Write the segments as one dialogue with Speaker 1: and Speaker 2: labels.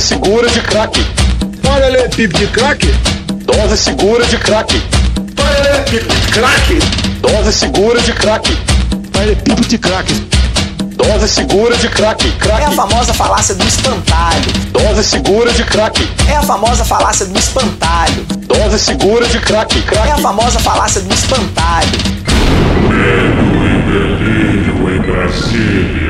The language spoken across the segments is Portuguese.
Speaker 1: Dose segura de crack.
Speaker 2: Paralelepípedo de crack?
Speaker 1: Dose segura de crack.
Speaker 2: Paralelepípedo de crack?
Speaker 1: Dose segura de crack.
Speaker 2: Paralelepípedo de crack.
Speaker 1: Dose segura de crack. Crack.
Speaker 3: É a famosa falácia do espantalho.
Speaker 1: Dose segura de crack.
Speaker 3: É a famosa falácia do espantalho.
Speaker 1: Dose segura de crack.
Speaker 3: É a
Speaker 1: Crack.
Speaker 3: famosa falácia do espantalho.
Speaker 4: Delírio em Brasília.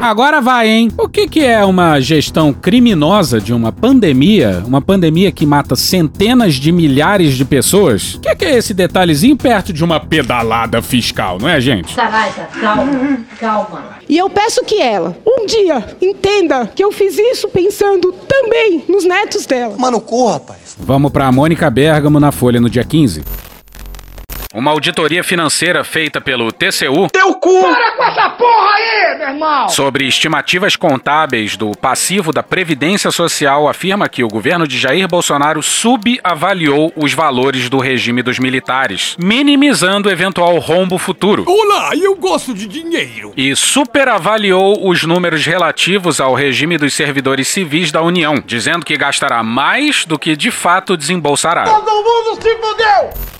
Speaker 5: Agora vai, hein? O que, que é uma gestão criminosa de uma pandemia? Uma pandemia que mata centenas de milhares de pessoas? O que, que é esse detalhezinho perto de uma pedalada fiscal, não é, gente?
Speaker 6: Saraiva, calma, calma.
Speaker 7: E eu peço que ela, um dia, entenda que eu fiz isso pensando também nos netos dela.
Speaker 3: Mano, cu, rapaz.
Speaker 5: Vamos para Mônica Bergamo na Folha no dia 15. Uma auditoria financeira feita pelo TCU
Speaker 2: Teu cu!
Speaker 8: Para com essa porra aí, meu irmão!
Speaker 5: sobre estimativas contábeis do passivo da Previdência Social afirma que o governo de Jair Bolsonaro subavaliou os valores do regime dos militares, minimizando eventual rombo futuro.
Speaker 2: Olá, eu gosto de dinheiro.
Speaker 5: E superavaliou os números relativos ao regime dos servidores civis da União, dizendo que gastará mais do que de fato desembolsará.
Speaker 8: Todo mundo se fudeu!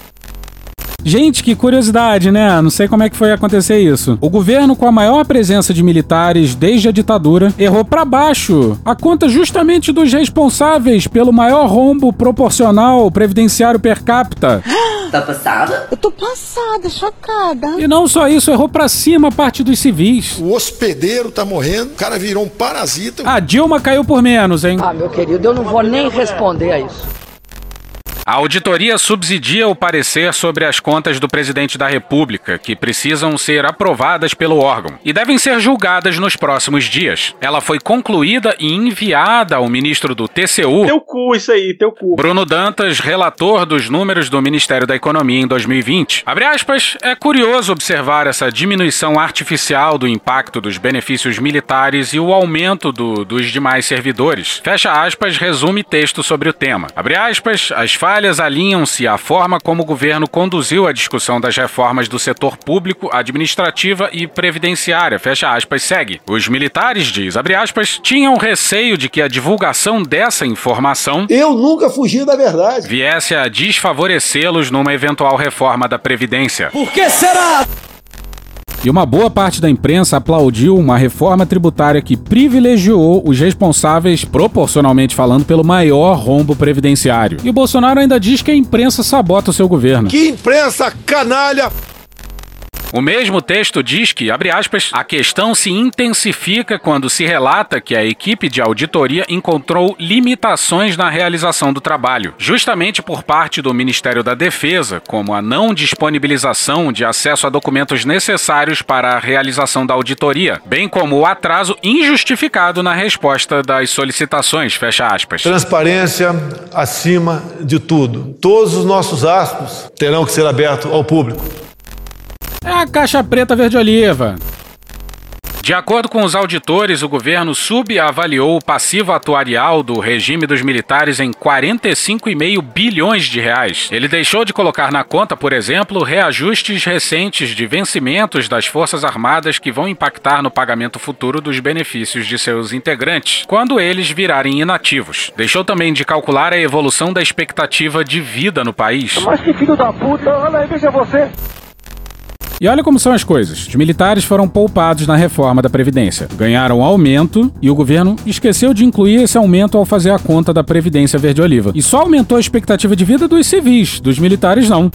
Speaker 5: Gente, que curiosidade, né? Não sei como é que foi acontecer isso. O governo com a maior presença de militares desde a ditadura errou pra baixo a conta justamente dos responsáveis pelo maior rombo proporcional previdenciário per capita.
Speaker 6: Tá passada?
Speaker 7: Eu tô passada, chocada.
Speaker 5: E não só isso, errou pra cima a parte dos civis.
Speaker 9: O hospedeiro tá morrendo, o cara virou um parasita.
Speaker 5: A Dilma caiu por menos, hein?
Speaker 6: Ah, meu querido, eu não vou nem responder a isso.
Speaker 5: A auditoria subsidia o parecer sobre as contas do presidente da República, que precisam ser aprovadas pelo órgão e devem ser julgadas nos próximos dias. Ela foi concluída e enviada ao ministro do TCU,
Speaker 1: Teu cu, isso aí, teu cu.
Speaker 5: Bruno Dantas, relator dos números do Ministério da Economia em 2020. Abre aspas, é curioso observar essa diminuição artificial do impacto dos benefícios militares e o aumento do- dos demais servidores. Fecha aspas, resume texto sobre o tema. Abre aspas, as falhas alinham-se à forma como o governo conduziu a discussão das reformas do setor público, administrativa e previdenciária. Fecha aspas, segue. Os militares, diz, abre aspas, tinham receio de que a divulgação dessa informação
Speaker 2: Eu nunca fugi da verdade.
Speaker 5: viesse a desfavorecê-los numa eventual reforma da Previdência.
Speaker 8: Por que será?
Speaker 5: E uma boa parte da imprensa aplaudiu uma reforma tributária que privilegiou os responsáveis, proporcionalmente falando, pelo maior rombo previdenciário. E o Bolsonaro ainda diz que a imprensa sabota o seu governo.
Speaker 9: Que imprensa canalha!
Speaker 5: O mesmo texto diz que, abre aspas, a questão se intensifica quando se relata que a equipe de auditoria encontrou limitações na realização do trabalho, justamente por parte do Ministério da Defesa, como a não disponibilização de acesso a documentos necessários para a realização da auditoria, bem como o atraso injustificado na resposta das solicitações, fecha aspas.
Speaker 10: Transparência acima de tudo. Todos os nossos aspas terão que ser abertos ao público.
Speaker 5: É a caixa preta verde-oliva. De acordo com os auditores, o governo subavaliou o passivo atuarial do regime dos militares em 45,5 bilhões de reais. Ele deixou de colocar na conta, por exemplo, reajustes recentes de vencimentos das Forças Armadas que vão impactar no pagamento futuro dos benefícios de seus integrantes, quando eles virarem inativos. Deixou também de calcular a evolução da expectativa de vida no país.
Speaker 1: Mas que filho da puta, olha aí, veja você.
Speaker 5: E olha como são as coisas. Os militares foram poupados na reforma da Previdência. Ganharam aumento e o governo esqueceu de incluir esse aumento ao fazer a conta da Previdência Verde Oliva. E só aumentou a expectativa de vida dos civis, dos militares não.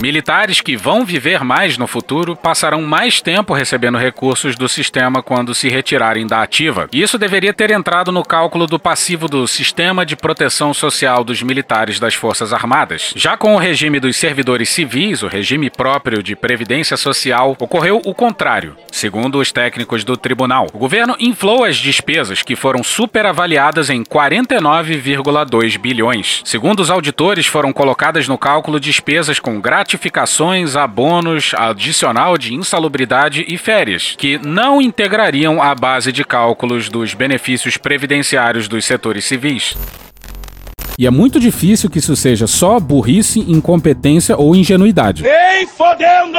Speaker 5: Militares que vão viver mais no futuro passarão mais tempo recebendo recursos do sistema quando se retirarem da ativa. Isso deveria ter entrado no cálculo do passivo do Sistema de Proteção Social dos Militares das Forças Armadas. Já com o regime dos servidores civis, o regime próprio de previdência social, ocorreu o contrário. Segundo os técnicos do tribunal, o governo inflou as despesas que foram superavaliadas em 49,2 bilhões. Segundo os auditores, foram colocadas no cálculo despesas com gratificações, abonos, adicional de insalubridade e férias, que não integrariam a base de cálculos dos benefícios previdenciários dos setores civis.
Speaker 11: E é muito difícil que isso seja só burrice, incompetência ou ingenuidade.
Speaker 1: Ei, fodendo!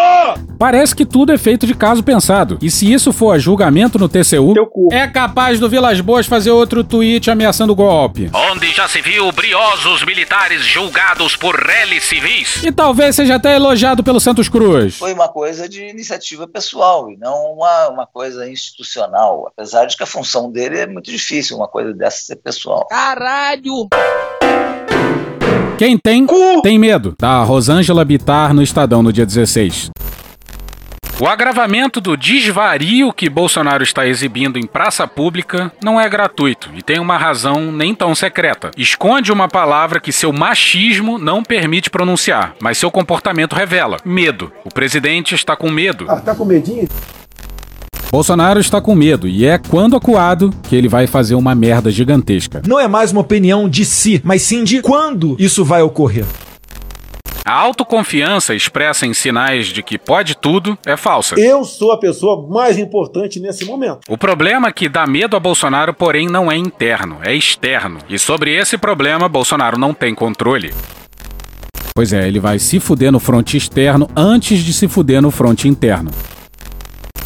Speaker 11: Parece que tudo é feito de caso pensado. E se isso for a julgamento no TCU, é capaz do Vilas Boas fazer outro tweet ameaçando golpe.
Speaker 5: Onde já se viu briosos militares julgados por reles civis.
Speaker 11: E talvez seja até elogiado pelo Santos Cruz.
Speaker 12: Foi uma coisa de iniciativa pessoal e não uma, uma coisa institucional. Apesar de que a função dele é muito difícil, uma coisa dessa ser pessoal.
Speaker 6: Caralho!
Speaker 11: Quem tem, tem medo. Da Rosângela Bitar no Estadão no dia 16.
Speaker 5: O agravamento do desvario que Bolsonaro está exibindo em praça pública não é gratuito e tem uma razão nem tão secreta. Esconde uma palavra que seu machismo não permite pronunciar, mas seu comportamento revela: medo. O presidente está com medo.
Speaker 9: Ah, tá com medinho?
Speaker 11: Bolsonaro está com medo e é quando acuado que ele vai fazer uma merda gigantesca.
Speaker 13: Não é mais uma opinião de si, mas sim de quando isso vai ocorrer.
Speaker 5: A autoconfiança expressa em sinais de que pode tudo é falsa.
Speaker 9: Eu sou a pessoa mais importante nesse momento.
Speaker 5: O problema que dá medo a Bolsonaro, porém, não é interno, é externo. E sobre esse problema, Bolsonaro não tem controle.
Speaker 11: Pois é, ele vai se fuder no fronte externo antes de se fuder no fronte interno.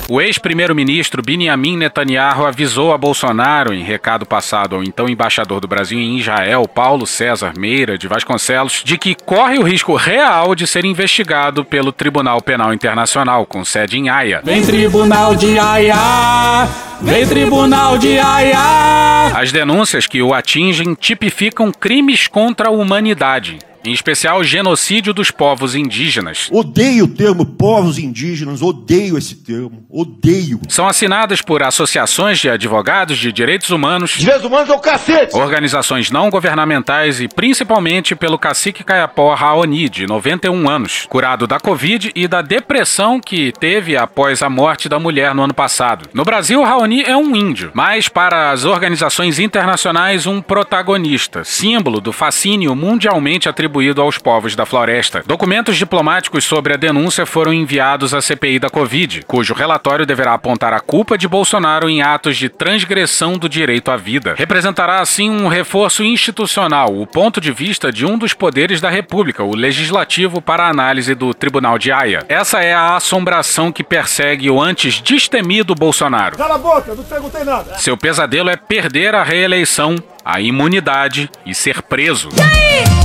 Speaker 5: O ex-primeiro-ministro Benjamin Netanyahu avisou a Bolsonaro, em recado passado ao então embaixador do Brasil em Israel, Paulo César Meira de Vasconcelos, de que corre o risco real de ser investigado pelo Tribunal Penal Internacional, com sede em Haia.
Speaker 8: Vem Tribunal de Haia! Vem Tribunal de Haia!
Speaker 5: As denúncias que o atingem tipificam crimes contra a humanidade. Em especial, o genocídio dos povos indígenas.
Speaker 9: Odeio o termo povos indígenas, odeio esse termo, odeio.
Speaker 5: São assinadas por associações de advogados de direitos humanos,
Speaker 9: Direitos humanos é o cacete!
Speaker 5: organizações não governamentais e principalmente pelo cacique Caiapó Raoni, de 91 anos, curado da Covid e da depressão que teve após a morte da mulher no ano passado. No Brasil, Raoni é um índio, mas para as organizações internacionais, um protagonista, símbolo do fascínio mundialmente atribuído aos povos da floresta. Documentos diplomáticos sobre a denúncia foram enviados à CPI da Covid, cujo relatório deverá apontar a culpa de Bolsonaro em atos de transgressão do direito à vida. Representará assim um reforço institucional, o ponto de vista de um dos poderes da República, o legislativo, para a análise do Tribunal de Haia. Essa é a assombração que persegue o antes destemido Bolsonaro.
Speaker 9: Cala a boca, não perguntei nada.
Speaker 5: Seu pesadelo é perder a reeleição, a imunidade e ser preso.
Speaker 14: Ouça, hein?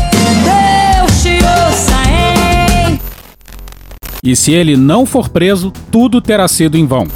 Speaker 11: E se ele não for preso, tudo terá sido em vão.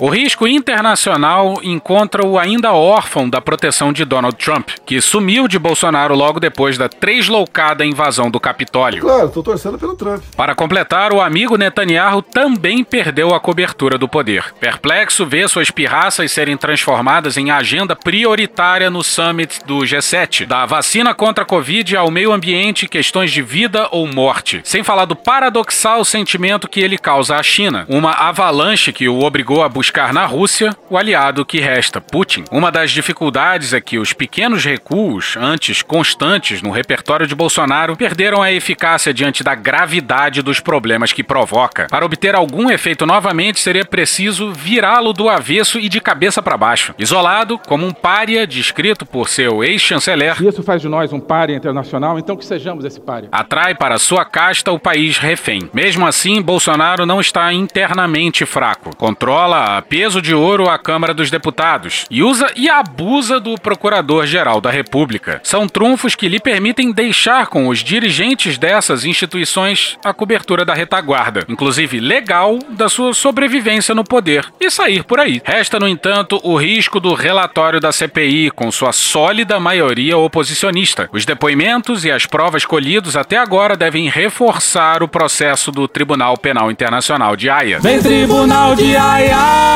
Speaker 5: O risco internacional encontra-o ainda órfão da proteção de Donald Trump, que sumiu de Bolsonaro logo depois da tresloucada invasão do Capitólio.
Speaker 9: Claro, tô torcendo pelo Trump.
Speaker 5: Para completar, o amigo Netanyahu também perdeu a cobertura do poder. Perplexo vê suas pirraças serem transformadas em agenda prioritária no summit do G7, da vacina contra a Covid ao meio ambiente questões de vida ou morte. Sem falar do paradoxal sentimento que ele causa à China, uma avalanche que o obrigou a buscar na Rússia o aliado que resta, Putin. Uma das dificuldades é que os pequenos recuos, antes constantes no repertório de Bolsonaro, perderam a eficácia diante da gravidade dos problemas que provoca. Para obter algum efeito novamente, seria preciso virá-lo do avesso e de cabeça para baixo. Isolado, como um pária descrito por seu ex-chanceler,
Speaker 15: Isso faz de nós um párea internacional, então que sejamos esse párea.
Speaker 5: atrai para sua casta o país refém. Mesmo assim, Bolsonaro não está internamente fraco. Controla a peso de ouro a Câmara dos Deputados e usa e abusa do Procurador-Geral da República. São trunfos que lhe permitem deixar com os dirigentes dessas instituições a cobertura da retaguarda, inclusive legal, da sua sobrevivência no poder e sair por aí. Resta, no entanto, o risco do relatório da CPI, com sua sólida maioria oposicionista. Os depoimentos e as provas colhidos até agora devem reforçar o processo do Tribunal Penal Internacional de Haia.
Speaker 8: Vem Tribunal de Haia!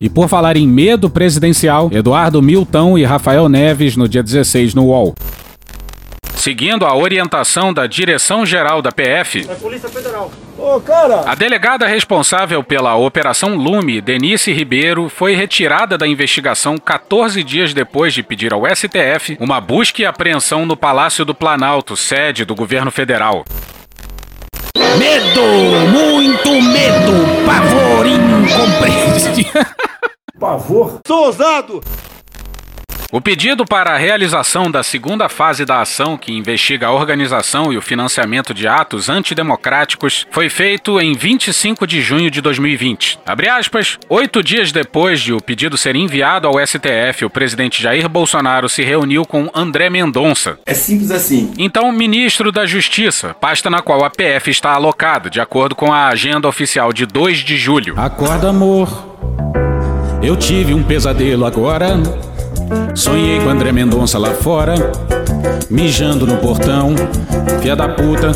Speaker 11: E por falar em medo presidencial, Eduardo Milton e Rafael Neves no dia 16 no UOL.
Speaker 5: Seguindo a orientação da Direção-Geral da PF,
Speaker 1: É Polícia Federal.
Speaker 9: Ô, cara!
Speaker 5: a delegada responsável pela Operação Lume, Denise Ribeiro, foi retirada da investigação 14 dias depois de pedir ao STF uma busca e apreensão no Palácio do Planalto, sede do governo federal.
Speaker 8: Medo, muito medo, pavor incompreensível.
Speaker 9: Pavor. Sou ousado!
Speaker 5: O pedido para a realização da segunda fase da ação que investiga a organização e o financiamento de atos antidemocráticos foi feito em 25 de junho de 2020. Abre aspas, oito dias depois de o pedido ser enviado ao STF, o presidente Jair Bolsonaro se reuniu com André Mendonça.
Speaker 2: É simples assim.
Speaker 5: Então, ministro da Justiça, pasta na qual a PF está alocada, de acordo com a agenda oficial de 2 de julho.
Speaker 11: Acorda, amor. Eu tive um pesadelo agora. Sonhei com André Mendonça lá fora, mijando no portão. Fia da puta,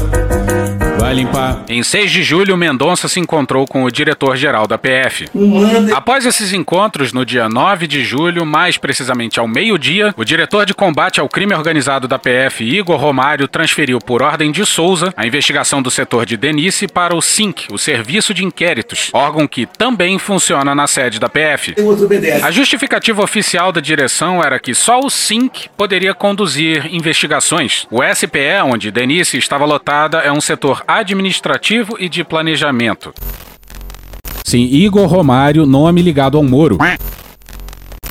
Speaker 11: vai limpar.
Speaker 5: Em 6 de julho, Mendonça se encontrou com o diretor-geral da PF. Após esses encontros, no dia 9 de julho, mais precisamente ao meio-dia, o diretor de combate ao crime organizado da PF, Igor Romário, transferiu por ordem de Souza a investigação do setor de Denise para o SINC, o Serviço de Inquéritos, órgão que também funciona na sede da PF. A justificativa oficial da direção era que só o SINC poderia conduzir investigações. O SPE, onde Denise estava lotada, é um setor administrativo e de planejamento.
Speaker 11: Sim, Igor Romário, nome ligado ao Moro.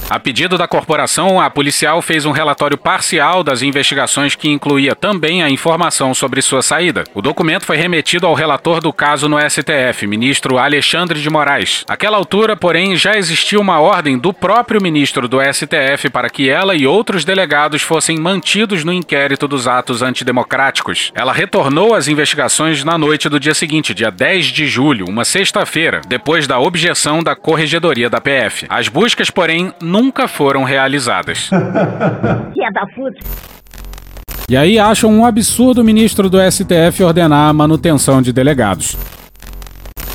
Speaker 5: A pedido da corporação, a policial fez um relatório parcial das investigações que incluía também a informação sobre sua saída. O documento foi remetido ao relator do caso no STF, ministro Alexandre de Moraes. Àquela altura, porém, já existia uma ordem do próprio ministro do STF para que ela e outros delegados fossem mantidos no inquérito dos atos antidemocráticos. Ela retornou às investigações na noite do dia seguinte, dia 10 de julho, uma sexta-feira, depois da objeção da corregedoria da PF. As buscas, porém, nunca foram realizadas.
Speaker 6: Filha da puta.
Speaker 11: E aí acham um absurdo o ministro do STF ordenar a manutenção de delegados.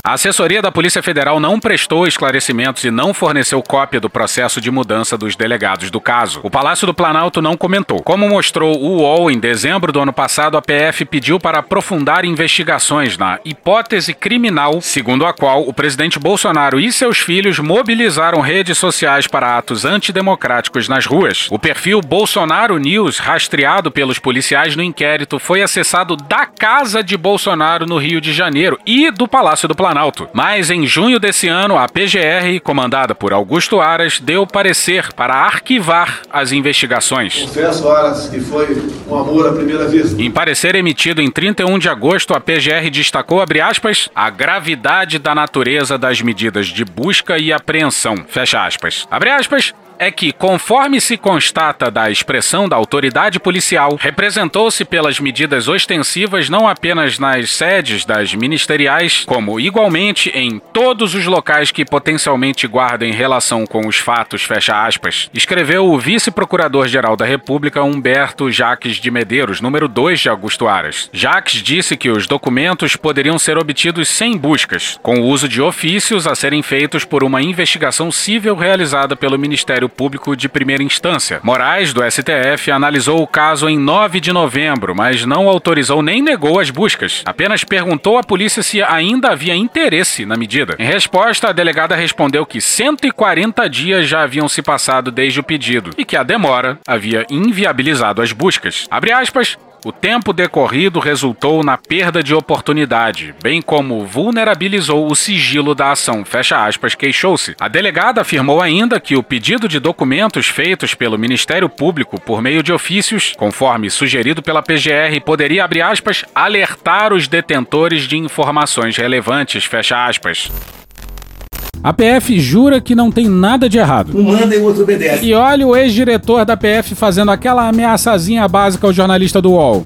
Speaker 5: A assessoria da Polícia Federal não prestou esclarecimentos e não forneceu cópia do processo de mudança dos delegados do caso. O Palácio do Planalto não comentou. Como mostrou o UOL em dezembro do ano passado, a PF pediu para aprofundar investigações na hipótese criminal, segundo a qual o presidente Bolsonaro e seus filhos mobilizaram redes sociais para atos antidemocráticos nas ruas. O perfil Bolsonaro News, rastreado pelos policiais no inquérito, foi acessado da casa de Bolsonaro no Rio de Janeiro e do Palácio do Planalto. Mas em junho desse ano, a PGR, comandada por Augusto Aras, deu parecer para arquivar as investigações.
Speaker 9: Confesso, Aras, que foi um amor à primeira vista.
Speaker 5: Em parecer emitido em 31 de agosto, a PGR destacou, abre aspas, a gravidade da natureza das medidas de busca e apreensão, fecha aspas. Abre aspas, é que, conforme se constata da expressão da autoridade policial, representou-se pelas medidas ostensivas não apenas nas sedes das ministeriais, como igualmente em todos os locais que potencialmente guardem relação com os fatos, fecha aspas, escreveu o vice-procurador-geral da República Humberto Jaques de Medeiros, número 2 de Augusto Aras. Jaques disse que os documentos poderiam ser obtidos sem buscas, com o uso de ofícios a serem feitos por uma investigação civil realizada pelo Ministério Público de primeira instância. Moraes, do STF, analisou o caso em 9 de novembro, mas não autorizou nem negou as buscas. Apenas perguntou à polícia se ainda havia interesse na medida. Em resposta, a delegada respondeu que 140 dias já haviam se passado desde o pedido e que a demora havia inviabilizado as buscas. Abre aspas. O tempo decorrido resultou na perda de oportunidade, bem como vulnerabilizou o sigilo da ação, fecha aspas, queixou-se. A delegada afirmou ainda que o pedido de documentos feitos pelo Ministério Público por meio de ofícios, conforme sugerido pela PGR, poderia, abre aspas, alertar os detentores de informações relevantes, fecha aspas.
Speaker 11: A PF jura que não tem nada de errado.
Speaker 2: Um manda e o outro obedece.
Speaker 11: E olha o ex-diretor da PF fazendo aquela ameaçazinha básica ao jornalista do UOL.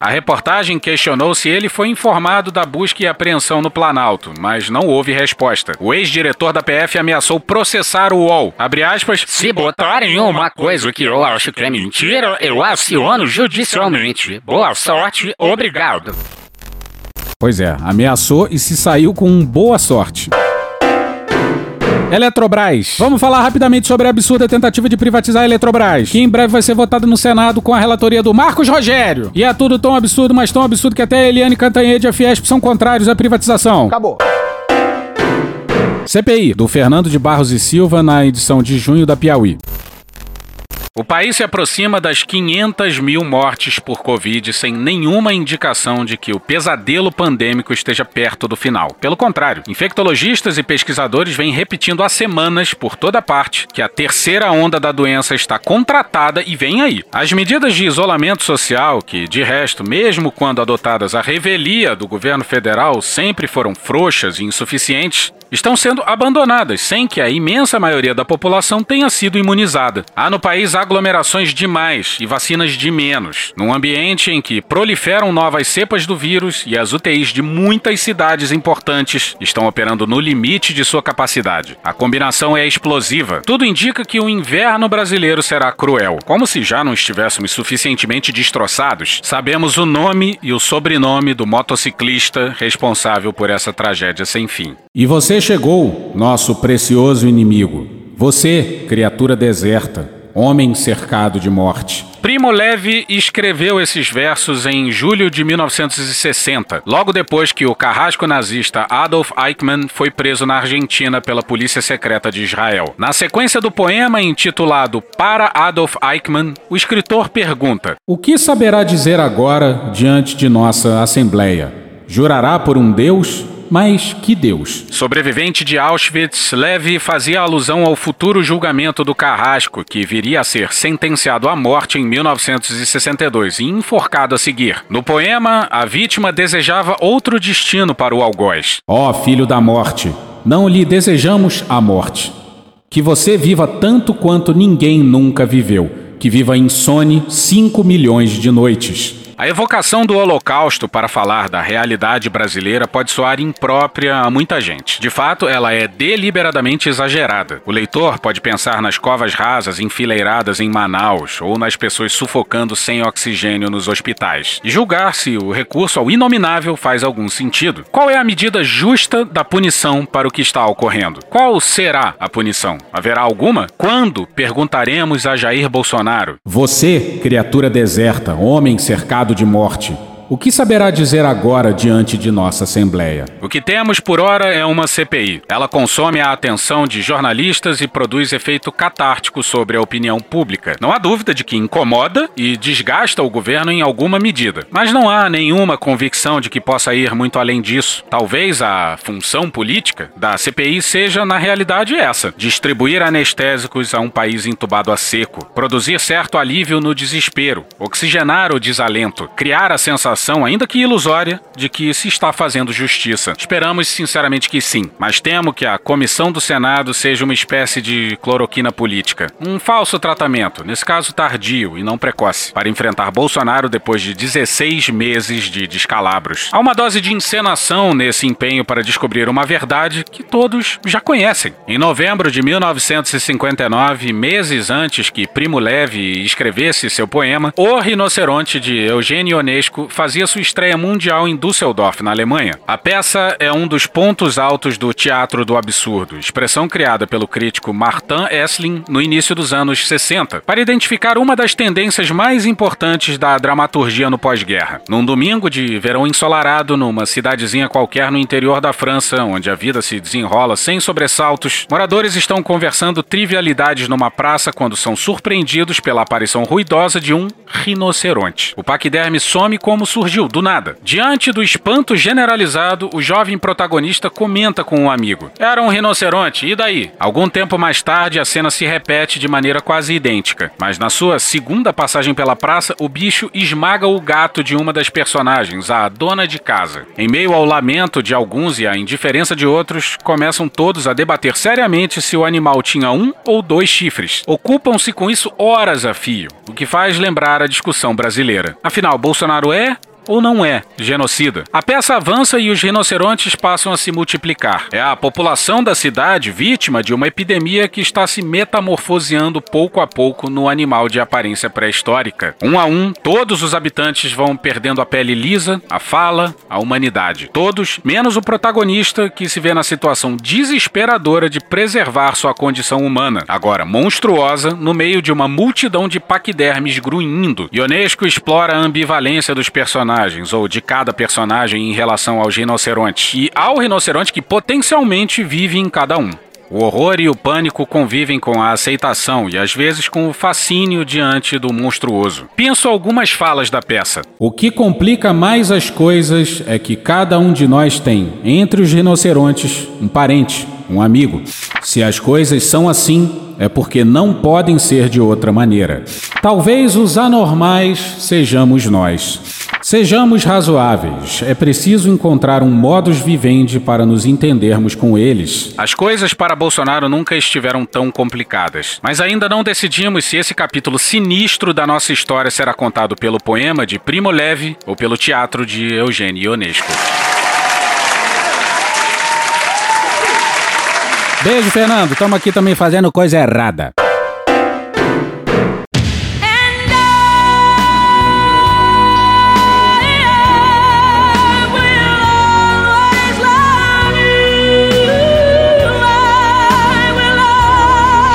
Speaker 5: A reportagem questionou se ele foi informado da busca e apreensão no Planalto, mas não houve resposta. O ex-diretor da PF ameaçou processar o UOL. Abre aspas.
Speaker 16: Se botarem uma coisa que eu acho que é mentira, eu aciono judicialmente. Boa sorte, obrigado.
Speaker 11: Pois é, ameaçou e se saiu com boa sorte. Eletrobras. Vamos falar rapidamente sobre a absurda tentativa de privatizar a Eletrobras, que em breve vai ser votada no Senado com a relatoria do Marcos Rogério. E é tudo tão absurdo, mas tão absurdo que até a Eliane Cantanhede e a Fiesp são contrários à privatização.
Speaker 3: Acabou.
Speaker 11: CPI, do Fernando de Barros e Silva, na edição de junho da Piauí.
Speaker 5: O país se aproxima das 500 mil mortes por Covid sem nenhuma indicação de que o pesadelo pandêmico esteja perto do final. Pelo contrário, infectologistas e pesquisadores vêm repetindo há semanas por toda parte que a terceira onda da doença está contratada e vem aí. As medidas de isolamento social, que de resto, mesmo quando adotadas à revelia do governo federal, sempre foram frouxas e insuficientes, estão sendo abandonadas sem que a imensa maioria da população tenha sido imunizada. Há no país aglomerações demais e vacinas de menos, num ambiente em que proliferam novas cepas do vírus e as UTIs de muitas cidades importantes estão operando no limite de sua capacidade. A combinação é explosiva. Tudo indica que o inverno brasileiro será cruel. Como se já não estivéssemos suficientemente destroçados, sabemos o nome e o sobrenome do motociclista responsável por essa tragédia sem fim.
Speaker 11: E você chegou, nosso precioso inimigo. Você, criatura deserta, homem cercado de morte.
Speaker 5: Primo Levi escreveu esses versos em julho de 1960, logo depois que o carrasco nazista Adolf Eichmann foi preso na Argentina pela polícia secreta de Israel. Na sequência do poema intitulado Para Adolf Eichmann, o escritor pergunta:
Speaker 11: O que saberá dizer agora diante de nossa assembleia? Jurará por um Deus mas que Deus?
Speaker 5: Sobrevivente de Auschwitz, Levi fazia alusão ao futuro julgamento do Carrasco, que viria a ser sentenciado à morte em 1962 e enforcado a seguir. No poema, a vítima desejava outro destino para o algoz.
Speaker 11: Ó oh, filho da morte, não lhe desejamos a morte. Que você viva tanto quanto ninguém nunca viveu, que viva insone cinco milhões de noites.
Speaker 5: A evocação do Holocausto para falar da realidade brasileira pode soar imprópria a muita gente. De fato, ela é deliberadamente exagerada. O leitor pode pensar nas covas rasas enfileiradas em Manaus ou nas pessoas sufocando sem oxigênio nos hospitais e julgar se o recurso ao inominável faz algum sentido. Qual é a medida justa da punição para o que está ocorrendo? Qual será a punição? Haverá alguma? Quando? Perguntaremos a Jair Bolsonaro.
Speaker 11: Você, criatura deserta, homem cercado de morte, o que saberá dizer agora diante de nossa Assembleia?
Speaker 5: O que temos por hora é uma CPI. Ela consome a atenção de jornalistas e produz efeito catártico sobre a opinião pública. Não há dúvida de que incomoda e desgasta o governo em alguma medida. Mas não há nenhuma convicção de que possa ir muito além disso. Talvez a função política da CPI seja, na realidade, essa: distribuir anestésicos a um país entubado a seco, produzir certo alívio no desespero, oxigenar o desalento, criar a sensação sensação, ainda que ilusória, de que se está fazendo justiça. Esperamos sinceramente que sim, mas temo que a comissão do Senado seja uma espécie de cloroquina política. Um falso tratamento, nesse caso tardio e não precoce, para enfrentar Bolsonaro depois de 16 meses de descalabros. Há uma dose de encenação nesse empenho para descobrir uma verdade que todos já conhecem. Em novembro de 1959, meses antes que Primo Levi escrevesse seu poema, O Rinoceronte de Eugênio Ionesco fazia fazia sua estreia mundial em Düsseldorf, na Alemanha. A peça é um dos pontos altos do teatro do absurdo, expressão criada pelo crítico Martin Essling no início dos anos 60, para identificar uma das tendências mais importantes da dramaturgia no pós-guerra. Num domingo de verão ensolarado, numa cidadezinha qualquer no interior da França, onde a vida se desenrola sem sobressaltos, moradores estão conversando trivialidades numa praça quando são surpreendidos pela aparição ruidosa de um rinoceronte. O paquiderme some como surgiu, do nada. Diante do espanto generalizado, o jovem protagonista comenta com um amigo: Era um rinoceronte, e daí? Algum tempo mais tarde, a cena se repete de maneira quase idêntica, mas na sua segunda passagem pela praça, o bicho esmaga o gato de uma das personagens, a dona de casa. Em meio ao lamento de alguns e à indiferença de outros, começam todos a debater seriamente se o animal tinha um ou dois chifres. Ocupam-se com isso horas a fio, o que faz lembrar a discussão brasileira. Afinal, Bolsonaro é ou não é genocida. A peça avança e os rinocerontes passam a se multiplicar. É a população da cidade vítima de uma epidemia que está se metamorfoseando pouco a pouco no animal de aparência pré-histórica. Um a um, todos os habitantes vão perdendo a pele lisa, a fala, a humanidade. Todos, menos o protagonista que se vê na situação desesperadora de preservar sua condição humana, agora monstruosa, no meio de uma multidão de paquidermes grunhindo. Ionesco explora a ambivalência dos personagens personagens, ou de cada personagem em relação aos rinocerontes, e ao rinoceronte que potencialmente vive em cada um. O horror e o pânico convivem com a aceitação e às vezes com o fascínio diante do monstruoso. Penso algumas falas da peça.
Speaker 11: O que complica mais as coisas é que cada um de nós tem, entre os rinocerontes, um parente, um amigo. Se as coisas são assim, é porque não podem ser de outra maneira. Talvez os anormais sejamos nós. Sejamos razoáveis. É preciso encontrar um modus vivendi para nos entendermos com eles.
Speaker 5: As coisas para Bolsonaro nunca estiveram tão complicadas. Mas ainda não decidimos se esse capítulo sinistro da nossa história será contado pelo poema de Primo Levi ou pelo teatro de Eugênio Ionesco.
Speaker 11: Beijo, Fernando. Estamos aqui também fazendo coisa errada.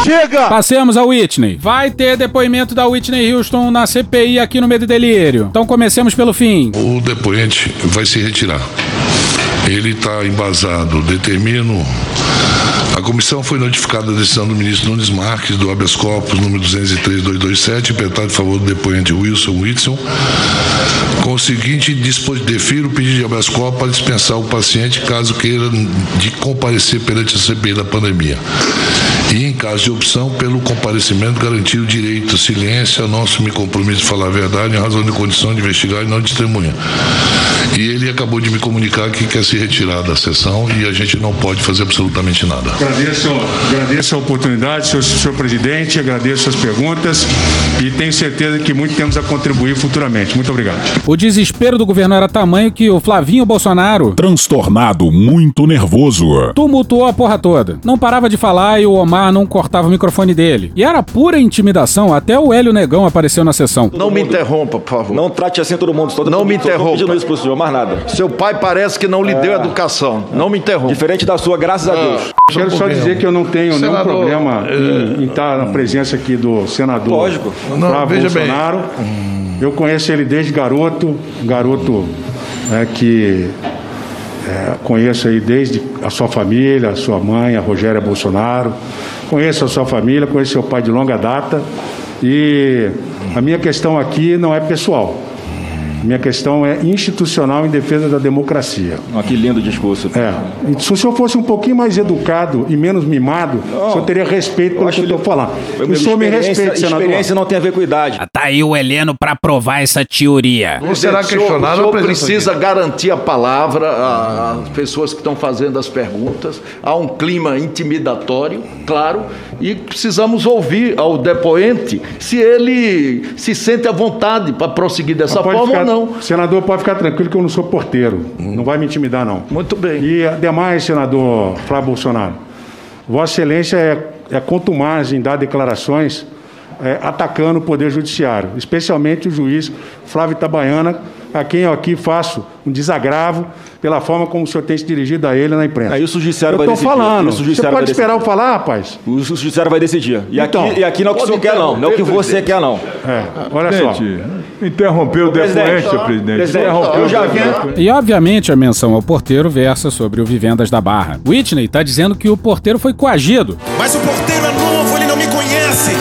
Speaker 1: Chega!
Speaker 11: Passemos a Whitney. Vai ter depoimento da Whitney Houston na CPI aqui no Medo e Delírio. Então comecemos pelo fim.
Speaker 17: O depoente vai se retirar. Ele está embasado. Determino a comissão foi notificada da decisão do ministro Nunes Marques, do habeas corpus número 203-227, impetado em favor do depoente Wilson Whitson, com o seguinte dispositivo: defiro o pedido de habeas corpus para dispensar o paciente caso queira de comparecer perante a CPI da pandemia. E, em caso de opção, pelo comparecimento, garantir o direito à silêncio, não assumir compromisso de falar a verdade em razão de condição de investigar e não de testemunha. E ele acabou de me comunicar que quer se retirar da sessão e a gente não pode fazer absolutamente nada.
Speaker 18: Agradeço, agradeço a oportunidade, senhor, senhor presidente, agradeço as perguntas e tenho certeza que muito temos a contribuir futuramente. Muito obrigado.
Speaker 11: O desespero do governo era tamanho que o Flavinho Bolsonaro,
Speaker 4: transtornado, muito nervoso,
Speaker 11: tumultuou a porra toda. Não parava de falar e o Omar não cortava o microfone dele. E era pura intimidação, até o Hélio Negão apareceu na sessão.
Speaker 19: Não me interrompa, por favor.
Speaker 1: Não trate assim todo mundo. Todo
Speaker 19: não
Speaker 1: mundo,
Speaker 19: me interrompa.
Speaker 1: pedindo isso pro senhor, mais nada.
Speaker 19: Seu pai parece que não lhe é. deu educação. Não me interrompa.
Speaker 1: Diferente da sua, graças a Deus.
Speaker 18: Quero só dizer que eu não tenho senador, nenhum problema é... em, em, estar na presença aqui do senador
Speaker 1: Lógico.
Speaker 18: Não, Flávio Bolsonaro. Bem. Eu conheço ele desde garoto, garoto é, que é, conheço aí desde a sua família, a sua mãe, a Rogéria Bolsonaro. Conheço a sua família, conheço seu pai de longa data. E a minha questão aqui não é pessoal. Minha questão é institucional em defesa da democracia.
Speaker 1: Oh, que lindo discurso.
Speaker 18: É. Se o senhor fosse um pouquinho mais educado e menos mimado, não, o senhor teria respeito pelo que eu estou falando. O senhor me respeita, senador.
Speaker 1: Experiência não tem a ver com idade.
Speaker 11: Tá aí o Heleno para provar essa teoria.
Speaker 19: Não será questionado. O senhor precisa garantir a palavra às pessoas que estão fazendo as perguntas. Há um clima intimidatório, claro, e precisamos ouvir ao depoente se ele se sente à vontade para prosseguir dessa forma ou não
Speaker 18: não. Senador, pode ficar tranquilo que eu não sou porteiro. Hum. Não vai me intimidar, não.
Speaker 19: Muito bem.
Speaker 18: E ademais, senador Flávio Bolsonaro, Vossa Excelência é, é contumaz em dar declarações é, atacando o Poder Judiciário, especialmente o juiz Flávio Itabaiana, a quem eu aqui faço um desagravo pela forma como o senhor tem se dirigido a ele na imprensa.
Speaker 1: Aí o judiciário
Speaker 18: eu
Speaker 1: vai
Speaker 18: tô
Speaker 1: decidir.
Speaker 18: falando.
Speaker 1: O judiciário
Speaker 18: Você
Speaker 1: vai
Speaker 18: pode esperar eu falar, rapaz?
Speaker 1: O judiciário vai decidir. E,
Speaker 18: Então,
Speaker 1: aqui, e aqui não é o que o senhor quer, não. Não é o que você quer, não.
Speaker 18: É, olha só.
Speaker 20: Interrompeu o depoente, presidente.
Speaker 1: presidente,
Speaker 20: Interrompeu
Speaker 1: eu
Speaker 20: o
Speaker 1: já vi-
Speaker 20: depoente.
Speaker 5: E obviamente a menção ao porteiro versa sobre o Vivendas da Barra. Whitney tá dizendo que o porteiro foi coagido.
Speaker 2: Mas o porteiro é novo, ele não me conhece.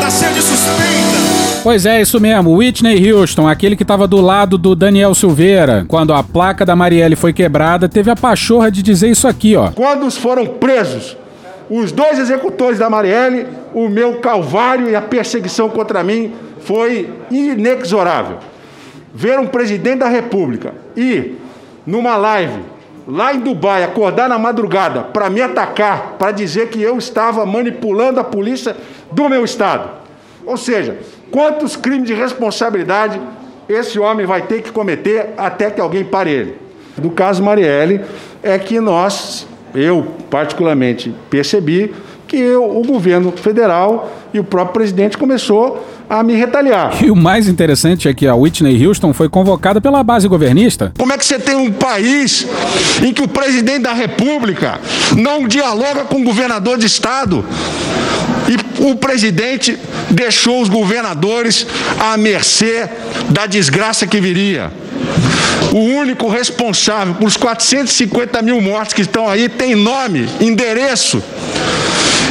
Speaker 2: Tá cheio de suspeita.
Speaker 5: Pois é, isso mesmo, Whitney Houston, aquele que tava do lado do Daniel Silveira. Quando a placa da Marielle foi quebrada, teve a pachorra de dizer isso aqui, ó.
Speaker 18: Quando foram presos os dois executores da Marielle, o meu calvário e a perseguição contra mim foi inexorável. Ver um presidente da República ir numa live lá em Dubai, acordar na madrugada para me atacar, para dizer que eu estava manipulando a polícia do meu estado. Ou seja, quantos crimes de responsabilidade esse homem vai ter que cometer até que alguém pare ele? Do caso Marielle, é que nós, eu particularmente, percebi que eu- o governo federal e o próprio presidente começou a me retaliar.
Speaker 5: E o mais interessante é que a Whitney Houston foi convocada pela base governista.
Speaker 18: Como é que você tem um país em que o presidente da República não dialoga com o governador de estado? E o presidente deixou os governadores à mercê da desgraça que viria. O único responsável por os 450 mil mortes que estão aí tem nome, endereço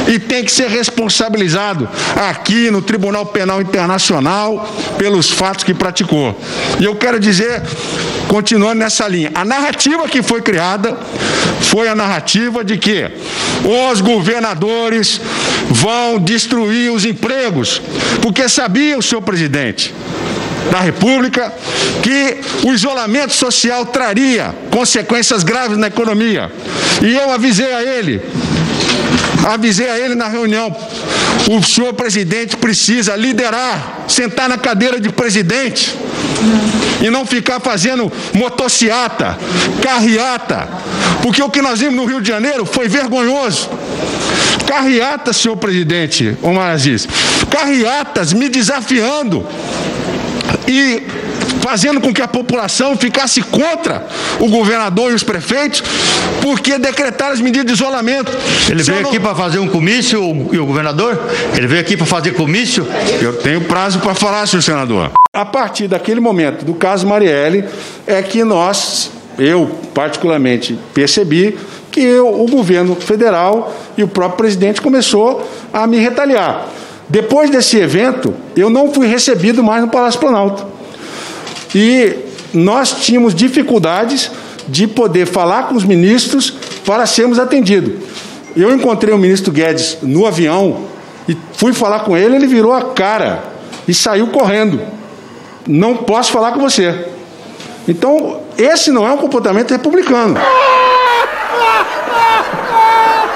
Speaker 18: e tem que ser responsabilizado aqui no Tribunal Penal Internacional pelos fatos que praticou. E eu quero dizer, continuando nessa linha, a narrativa que foi criada foi a narrativa de que os governadores vão destruir os empregos, porque sabia o senhor presidente da República que o isolamento social traria consequências graves na economia. E eu avisei a ele Avisei a ele na reunião. O senhor presidente precisa liderar, sentar na cadeira de presidente e não ficar fazendo motociata, carreata, porque o que nós vimos no Rio de Janeiro foi vergonhoso. Carreata, senhor presidente Omar Aziz, carreatas me desafiando e fazendo com que a população ficasse contra o governador e os prefeitos, porque decretaram as medidas de isolamento.
Speaker 21: Ele
Speaker 18: Se
Speaker 21: veio
Speaker 18: não-
Speaker 21: aqui para fazer um comício, o- e o governador? Ele veio aqui para fazer comício?
Speaker 18: Eu tenho prazo para falar, senhor senador. A partir daquele momento do caso Marielle, é que nós, eu particularmente, percebi que eu- o governo federal e o próprio presidente começou a me retaliar. Depois desse evento, eu não fui recebido mais no Palácio Planalto. E nós tínhamos dificuldades de poder falar com os ministros para sermos atendidos. Eu encontrei o ministro Guedes no avião e fui falar com ele, ele virou a cara e saiu correndo. Não posso falar com você. Então, esse não é um comportamento republicano.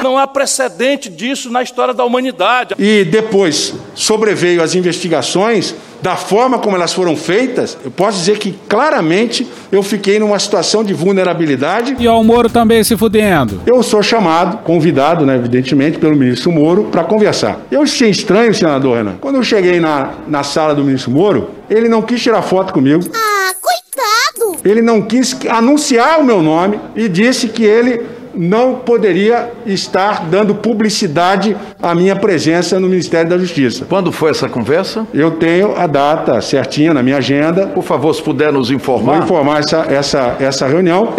Speaker 22: Não há precedente disso na história da humanidade.
Speaker 18: E depois sobreveio as investigações, da forma como elas foram feitas, eu posso dizer que claramente eu fiquei numa situação de vulnerabilidade.
Speaker 5: E ó, o Moro também se fudendo.
Speaker 18: Eu sou chamado, convidado, né, evidentemente, pelo ministro Moro para conversar. Eu achei estranho, senador Renan. Quando eu cheguei na, na sala do ministro Moro, ele não quis tirar foto comigo.
Speaker 14: Ah, coitado!
Speaker 18: Ele não quis anunciar o meu nome e disse que ele não poderia estar dando publicidade à minha presença no Ministério da Justiça.
Speaker 19: Quando foi essa conversa?
Speaker 18: Eu tenho a data certinha na minha agenda.
Speaker 19: Por favor, se puder nos informar.
Speaker 18: Vou informar essa, essa, essa reunião.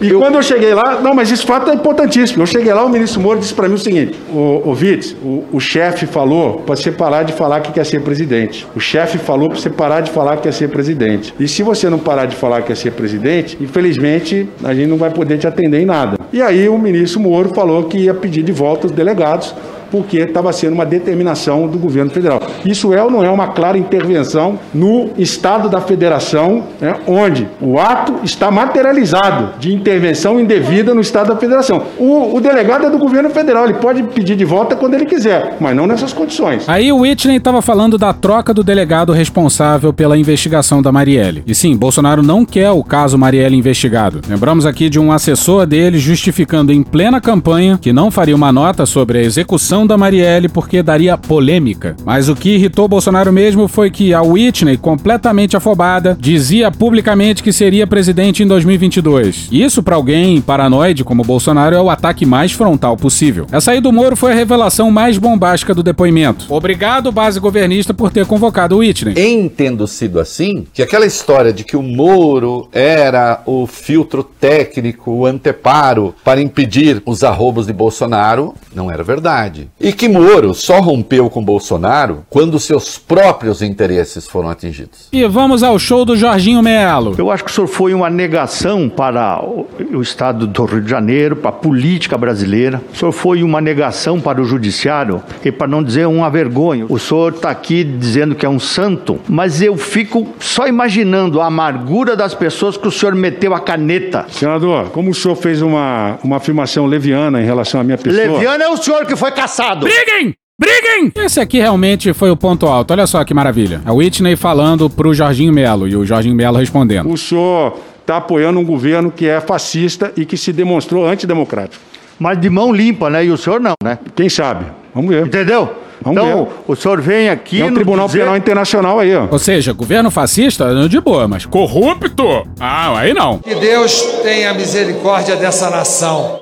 Speaker 18: e quando eu cheguei lá, não, mas esse fato é importantíssimo. Eu cheguei lá, o ministro Moro disse para mim o seguinte: o, o Vitz, o, o chefe falou para você parar de falar que quer ser presidente. O chefe falou para você parar de falar que quer ser presidente. E se você não parar de falar que quer ser presidente, infelizmente a gente não vai poder te atender em nada. E aí o ministro Moro falou que ia pedir de volta os delegados porque estava sendo uma determinação do governo federal. Isso é ou não é uma clara intervenção no Estado da Federação, né, onde o ato está materializado de intervenção indevida no Estado da Federação. O, o delegado é do governo federal, ele pode pedir de volta quando ele quiser, mas não nessas condições.
Speaker 5: Aí o Whitney estava falando da troca do delegado responsável pela investigação da Marielle. E sim, Bolsonaro não quer o caso Marielle investigado. Lembramos aqui de um assessor dele justificando em plena campanha que não faria uma nota sobre a execução da Marielle porque daria polêmica. Mas o que irritou Bolsonaro mesmo foi que a Whitney, completamente afobada, dizia publicamente que seria presidente em 2022. Isso para alguém paranoide como Bolsonaro é o ataque mais frontal possível. Essa aí do Moro foi a revelação mais bombástica do depoimento. Obrigado, base governista, por ter convocado Whitney.
Speaker 23: Entendo sido assim que aquela história de que o Moro era o filtro técnico, o anteparo para impedir os arrobos de Bolsonaro, não era verdade. E que Moro só rompeu com Bolsonaro quando seus próprios interesses foram atingidos.
Speaker 5: E vamos ao show do Jorginho Melo.
Speaker 21: Eu acho que o senhor foi uma negação para o estado do Rio de Janeiro, para a política brasileira. O senhor foi uma negação para o judiciário e, para não dizer uma vergonha. O senhor está aqui dizendo que é um santo, mas eu fico só imaginando a amargura das pessoas que o senhor meteu a caneta.
Speaker 18: Senador, como o senhor fez uma, uma afirmação leviana em relação à minha pessoa.
Speaker 21: Leviano é o senhor que foi caçado.
Speaker 5: Briguem! Briguem! Esse aqui realmente foi o ponto alto. Olha só que maravilha. A Whitney falando pro Jorginho Melo e o Jorginho Melo respondendo.
Speaker 18: O senhor está apoiando um governo que é fascista e que se demonstrou antidemocrático.
Speaker 21: Mas de mão limpa, né? E o senhor não, né?
Speaker 18: Quem sabe? Vamos ver.
Speaker 21: Entendeu?
Speaker 18: Vamos
Speaker 21: então,
Speaker 18: ver.
Speaker 21: o senhor vem aqui.
Speaker 18: É um Tribunal
Speaker 21: dizer-
Speaker 18: Penal Internacional aí, ó.
Speaker 5: Ou seja, governo fascista, de boa, mas corrupto? Ah, aí não.
Speaker 20: Que Deus tenha misericórdia dessa nação.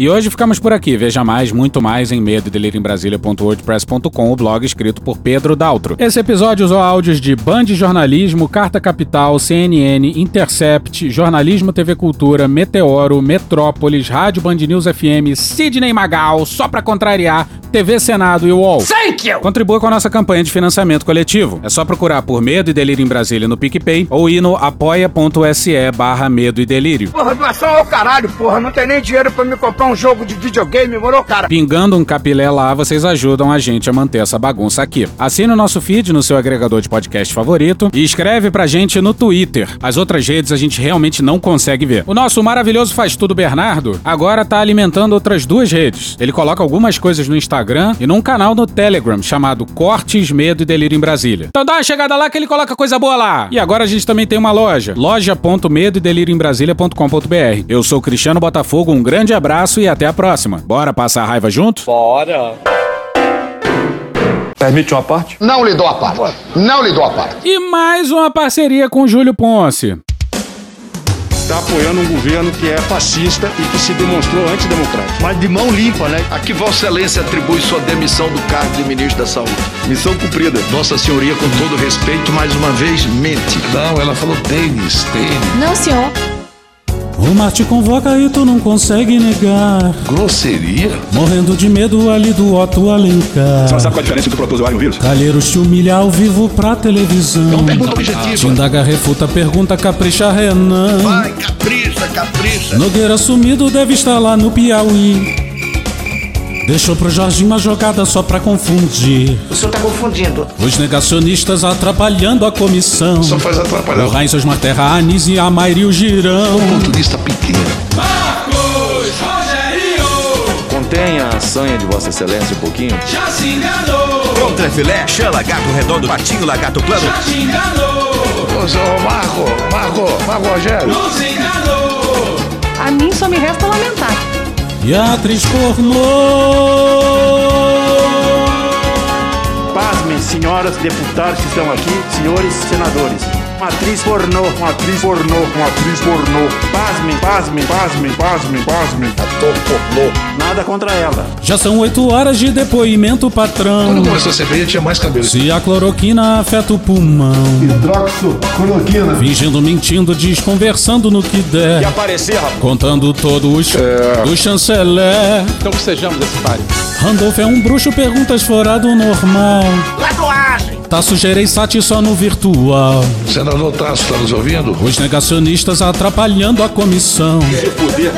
Speaker 5: E hoje ficamos por aqui. Veja mais, muito mais em medo em Brasília.wordpress.com, o blog escrito por Pedro Daltro. Esse episódio usou áudios de Band Jornalismo, Carta Capital, CNN, Intercept, Jornalismo TV Cultura, Meteoro, Metrópolis, Rádio Band News FM, Sidney Magal, só pra contrariar, TV Senado e UOL.
Speaker 16: Thank you!
Speaker 5: Contribua com a nossa campanha de financiamento coletivo. É só procurar por Medo e Delírio em Brasília no PicPay ou ir no apoia.se barra Medo e Delírio.
Speaker 24: Porra, doação ao caralho, porra. Não tem nem dinheiro pra me comprar um jogo de videogame, moro, cara?
Speaker 5: Pingando um capilé lá, vocês ajudam a gente a manter essa bagunça aqui. Assine o nosso feed no seu agregador de podcast favorito e escreve pra gente no Twitter. As outras redes a gente realmente não consegue ver. O nosso maravilhoso Faz Tudo Bernardo agora tá alimentando outras duas redes. Ele coloca algumas coisas no Instagram e num canal no Telegram chamado Cortes, Medo e Delírio em Brasília. Então dá uma chegada lá que ele coloca coisa boa lá. E agora a gente também tem uma loja, loja.medo delírio em Brasília.com.br. Eu sou Cristiano Botafogo, um grande abraço e até a próxima. Bora passar a raiva junto?
Speaker 20: Bora.
Speaker 2: Permite uma parte?
Speaker 25: Não lhe dou a parte. Não lhe dou a parte.
Speaker 5: E mais uma parceria com o Júlio Ponce.
Speaker 18: Está apoiando um governo que é fascista e que se demonstrou antidemocrático.
Speaker 21: Mas de mão limpa, né?
Speaker 19: A que Vossa Excelência atribui sua demissão do cargo de ministro da Saúde?
Speaker 2: Missão cumprida.
Speaker 17: Vossa Senhoria, com todo respeito, mais uma vez, mente.
Speaker 26: Não, ela falou tênis, tênis.
Speaker 14: Não, senhor.
Speaker 8: O mar te convoca e tu não consegue negar.
Speaker 26: Grosseria?
Speaker 8: Morrendo de medo ali do Otto Alencar.
Speaker 1: Você não sabe qual a diferença entre o protozoário e o vírus?
Speaker 8: Calheiros te humilha ao vivo pra televisão.
Speaker 17: Não pergunta objetiva.
Speaker 8: Te indaga, refuta, pergunta, capricha, Renan.
Speaker 17: Vai, capricha, capricha.
Speaker 8: Nogueira sumido deve estar lá no Piauí. Deixou pro Jorginho uma jogada só pra confundir.
Speaker 3: O senhor tá confundindo.
Speaker 8: Os negacionistas atrapalhando a comissão.
Speaker 17: Só faz atrapalhar.
Speaker 8: O Rainha Osmar Terra, a Anísio e a Mairi o Girão.
Speaker 17: Oportunista pequeno.
Speaker 11: Marcos Rogério
Speaker 1: Contenha a sanha de Vossa Excelência um pouquinho.
Speaker 11: já se enganou.
Speaker 2: Contra filé, chã, gato redondo, patinho, lagarto plano.
Speaker 11: Já se enganou.
Speaker 21: Ô, ô, Marco, Marco, Marco Rogério.
Speaker 11: Nos enganou.
Speaker 27: A mim só me resta lamentar.
Speaker 8: E a pornô.
Speaker 21: Pasmem, senhoras deputadas que estão aqui, senhores senadores. Uma atriz pornô, uma atriz pornô, uma atriz pornô. Pasmem, pasmem, pasmem, pasmem, pasmem. Ator pornô. Nada contra ela.
Speaker 8: Já são oito horas de depoimento, patrão.
Speaker 17: Quando começou a CPI, tinha mais cabelo.
Speaker 8: Se a cloroquina afeta o pulmão.
Speaker 9: Hidroxocloroquina.
Speaker 8: Fingindo, mentindo, desconversando no que der.
Speaker 1: E aparecer, rapaz.
Speaker 8: Contando todo o, ch
Speaker 17: É.
Speaker 8: do chanceler.
Speaker 15: Então que sejamos esse páreo.
Speaker 8: Randolph é um bruxo, perguntas fora do normal.
Speaker 24: Tatuagem.
Speaker 8: Tá sujeira e sati só no virtual.
Speaker 17: Senador Tasso, está nos ouvindo?
Speaker 8: Os negacionistas atrapalhando a comissão.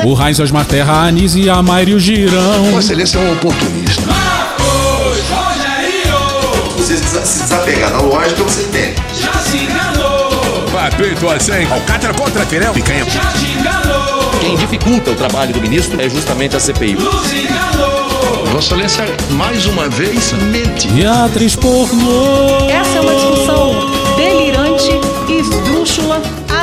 Speaker 8: O Heinz Osmar Terra, a Anísio e a Mairi o Girão.
Speaker 17: Vossa Excelência é um oportunista.
Speaker 11: Marcos Rogério
Speaker 28: Você se desapegar da lógica, você entende.
Speaker 11: já se enganou.
Speaker 2: Vai, peito assim. Alcatra contra Pirel. Picanha.
Speaker 11: Já te enganou.
Speaker 1: Quem dificulta o trabalho do ministro é justamente a CPI.
Speaker 11: Nos enganou.
Speaker 17: Vossa Excelência, mais uma vez, mente.
Speaker 8: E a atriz pornô.
Speaker 27: Essa é uma discussão delirante,